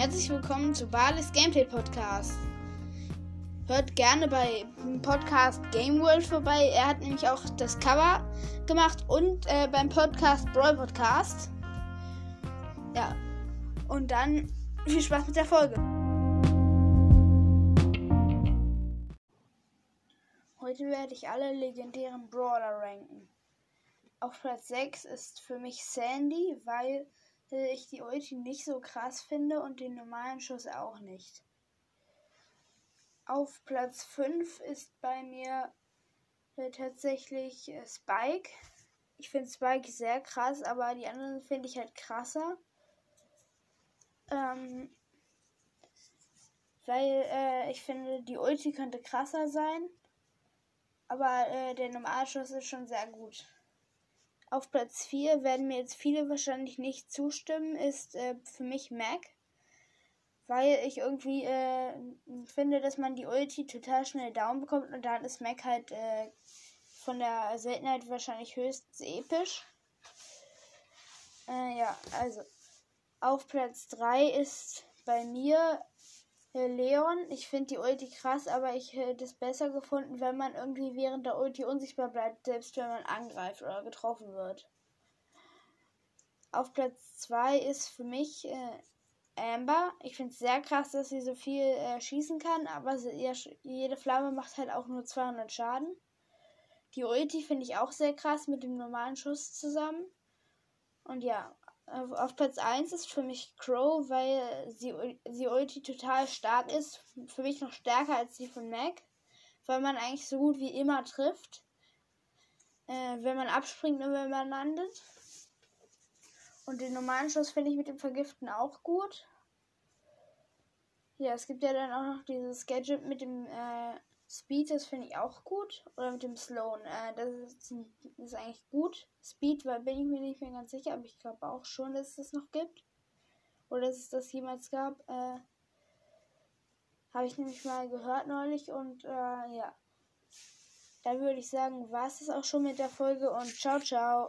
herzlich willkommen zu Balis Gameplay Podcast. Hört gerne bei Podcast Game World vorbei. Er hat nämlich auch das Cover gemacht und äh, beim Podcast Brawl Podcast. Ja. Und dann viel Spaß mit der Folge. Heute werde ich alle legendären Brawler ranken. Auf Platz 6 ist für mich Sandy, weil ich die Ulti nicht so krass finde und den normalen Schuss auch nicht. Auf Platz 5 ist bei mir äh, tatsächlich äh, Spike. Ich finde Spike sehr krass, aber die anderen finde ich halt krasser. Ähm, weil äh, ich finde, die Ulti könnte krasser sein. Aber äh, der Normalschuss ist schon sehr gut. Auf Platz 4 werden mir jetzt viele wahrscheinlich nicht zustimmen, ist äh, für mich Mac. Weil ich irgendwie äh, finde, dass man die Ulti total schnell down bekommt und dann ist Mac halt äh, von der Seltenheit wahrscheinlich höchstens episch. Äh, ja, also auf Platz 3 ist bei mir Leon. Ich finde die Ulti krass, aber ich hätte es besser gefunden, wenn man irgendwie während der Ulti unsichtbar bleibt, selbst wenn man angreift oder getroffen wird. Auf Platz 2 ist für mich äh, Amber. Ich finde es sehr krass, dass sie so viel äh, schießen kann, aber sie, jede Flamme macht halt auch nur 200 Schaden. Die Ulti finde ich auch sehr krass mit dem normalen Schuss zusammen. Und ja, auf Platz 1 ist für mich Crow, weil sie, sie Ulti total stark ist. Für mich noch stärker als die von Mac. Weil man eigentlich so gut wie immer trifft. Äh, wenn man abspringt und wenn man landet. Und den normalen Schuss finde ich mit dem Vergiften auch gut. Ja, es gibt ja dann auch noch dieses Gadget mit dem äh, Speed, das finde ich auch gut. Oder mit dem Sloan. Äh, das, ist, das, ist, eigentlich gut. Speed weil bin ich mir nicht mehr ganz sicher, aber ich glaube auch schon, dass es das noch gibt. Oder dass es das jemals gab. Äh, Habe ich nämlich mal gehört neulich. Und äh, ja. Dann würde ich sagen, war es auch schon mit der Folge und ciao, ciao.